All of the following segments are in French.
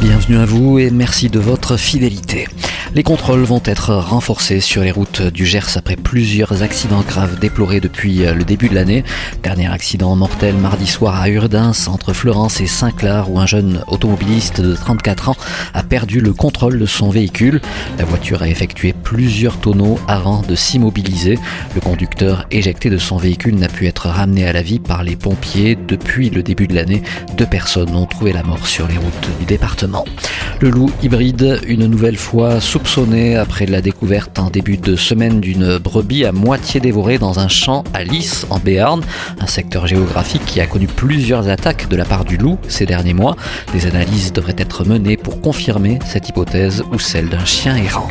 Bienvenue à vous et merci de votre fidélité. Les contrôles vont être renforcés sur les routes du Gers après plusieurs accidents graves déplorés depuis le début de l'année. Dernier accident mortel mardi soir à Urdins, entre Florence et Saint-Clar, où un jeune automobiliste de 34 ans a perdu le contrôle de son véhicule. La voiture a effectué plusieurs tonneaux avant de s'immobiliser. Le conducteur éjecté de son véhicule n'a pu être ramené à la vie par les pompiers. Depuis le début de l'année, deux personnes ont trouvé la mort sur les routes du département. Le loup hybride, une nouvelle fois soupçonné après la découverte en début de semaine d'une brebis à moitié dévorée dans un champ à Lys en Béarn, un secteur géographique qui a connu plusieurs attaques de la part du loup ces derniers mois. Des analyses devraient être menées pour confirmer cette hypothèse ou celle d'un chien errant.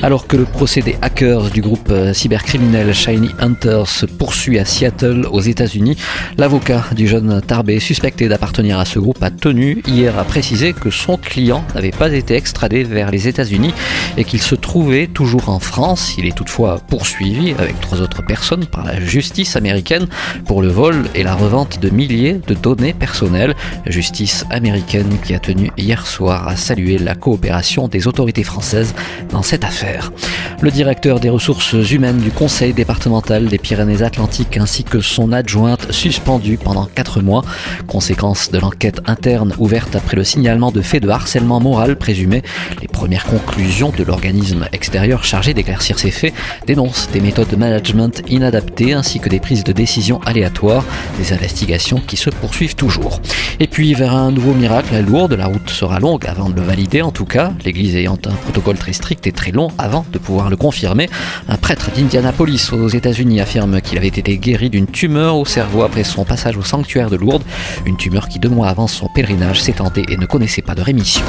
Alors que le procès des hackers du groupe cybercriminel Shiny Hunter se poursuit à Seattle aux États-Unis, l'avocat du jeune Tarbé suspecté d'appartenir à ce groupe a tenu hier à préciser que son client n'avait pas été extradé vers les États-Unis et qu'il se trouvait toujours en France. Il est toutefois poursuivi avec trois autres personnes par la justice américaine pour le vol et la revente de milliers de données personnelles. Justice américaine qui a tenu hier soir à saluer la coopération des autorités françaises dans cette affaire. Le directeur des ressources humaines du Conseil départemental des Pyrénées-Atlantiques ainsi que son adjointe suspendus pendant quatre mois, conséquence de l'enquête interne ouverte après le signalement de faits de harcèlement moral présumé. Les premières conclusions de l'organisme extérieur chargé d'éclaircir ces faits dénoncent des méthodes de management inadaptées ainsi que des prises de décision aléatoires, des investigations qui se poursuivent toujours. Et puis vers un nouveau miracle à Lourdes, la route sera longue avant de le valider en tout cas, l'église ayant un protocole très strict et très long avant de pouvoir le confirmer. Un prêtre d'Indianapolis aux États-Unis affirme qu'il avait été guéri d'une tumeur au cerveau après son passage au sanctuaire de Lourdes, une tumeur qui deux mois avant son pèlerinage s'étendait et ne connaissait pas de rémission.